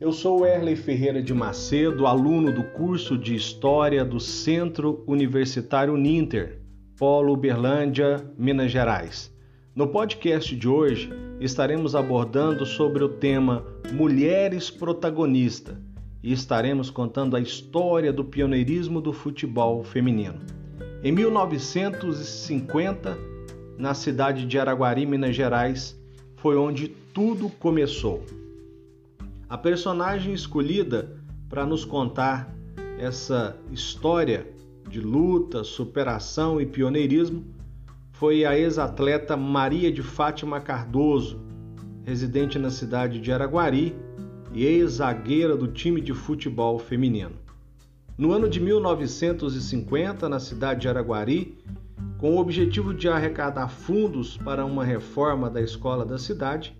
Eu sou Erley Ferreira de Macedo, aluno do curso de História do Centro Universitário Ninter, Polo Uberlândia, Minas Gerais. No podcast de hoje estaremos abordando sobre o tema Mulheres Protagonista e estaremos contando a história do pioneirismo do futebol feminino. Em 1950, na cidade de Araguari, Minas Gerais, foi onde tudo começou. A personagem escolhida para nos contar essa história de luta, superação e pioneirismo foi a ex-atleta Maria de Fátima Cardoso, residente na cidade de Araguari e ex-zagueira do time de futebol feminino. No ano de 1950, na cidade de Araguari, com o objetivo de arrecadar fundos para uma reforma da escola da cidade,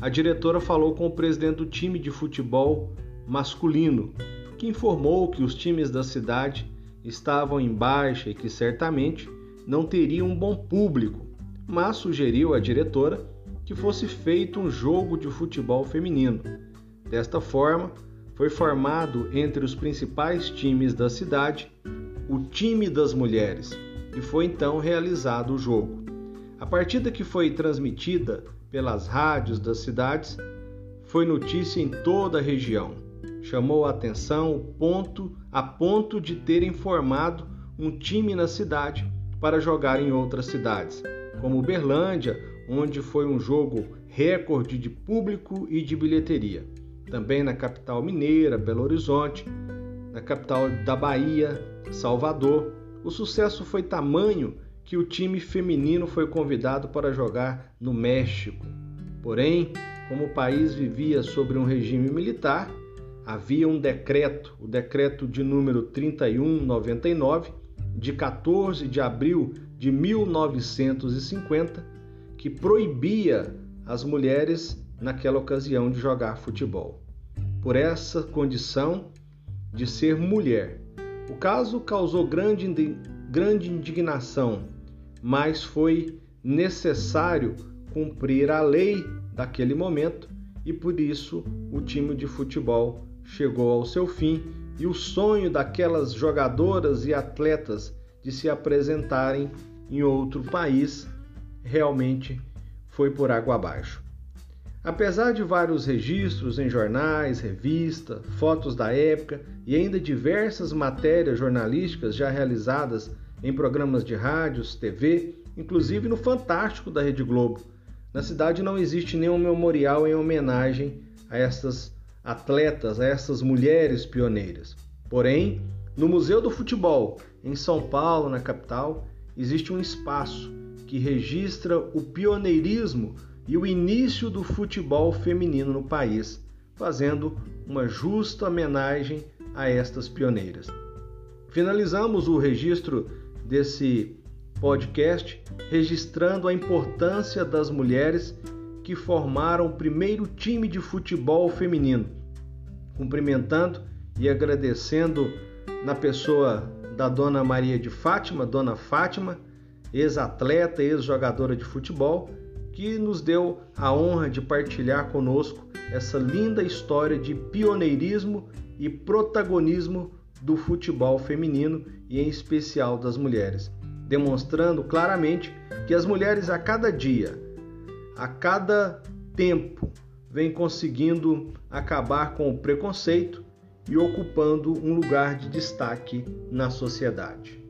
a diretora falou com o presidente do time de futebol masculino, que informou que os times da cidade estavam em baixa e que certamente não teriam um bom público, mas sugeriu à diretora que fosse feito um jogo de futebol feminino. Desta forma, foi formado entre os principais times da cidade o time das mulheres e foi então realizado o jogo. A partida que foi transmitida pelas rádios das cidades, foi notícia em toda a região. Chamou a atenção ponto a ponto de ter informado um time na cidade para jogar em outras cidades, como Berlândia, onde foi um jogo recorde de público e de bilheteria. Também na capital mineira, Belo Horizonte, na capital da Bahia, Salvador. O sucesso foi tamanho que o time feminino foi convidado para jogar no México. Porém, como o país vivia sobre um regime militar, havia um decreto, o decreto de número 3199, de 14 de abril de 1950, que proibia as mulheres naquela ocasião de jogar futebol. Por essa condição de ser mulher. O caso causou grande, grande indignação mas foi necessário cumprir a lei daquele momento e por isso o time de futebol chegou ao seu fim e o sonho daquelas jogadoras e atletas de se apresentarem em outro país realmente foi por água abaixo. Apesar de vários registros em jornais, revistas, fotos da época e ainda diversas matérias jornalísticas já realizadas em programas de rádios, TV, inclusive no Fantástico da Rede Globo. Na cidade não existe nenhum memorial em homenagem a essas atletas, a essas mulheres pioneiras. Porém, no Museu do Futebol, em São Paulo, na capital, existe um espaço que registra o pioneirismo e o início do futebol feminino no país, fazendo uma justa homenagem a estas pioneiras. Finalizamos o registro desse podcast, registrando a importância das mulheres que formaram o primeiro time de futebol feminino, cumprimentando e agradecendo na pessoa da dona Maria de Fátima, dona Fátima, ex-atleta, ex-jogadora de futebol, que nos deu a honra de partilhar conosco essa linda história de pioneirismo e protagonismo do futebol feminino e em especial das mulheres, demonstrando claramente que as mulheres a cada dia, a cada tempo, vêm conseguindo acabar com o preconceito e ocupando um lugar de destaque na sociedade.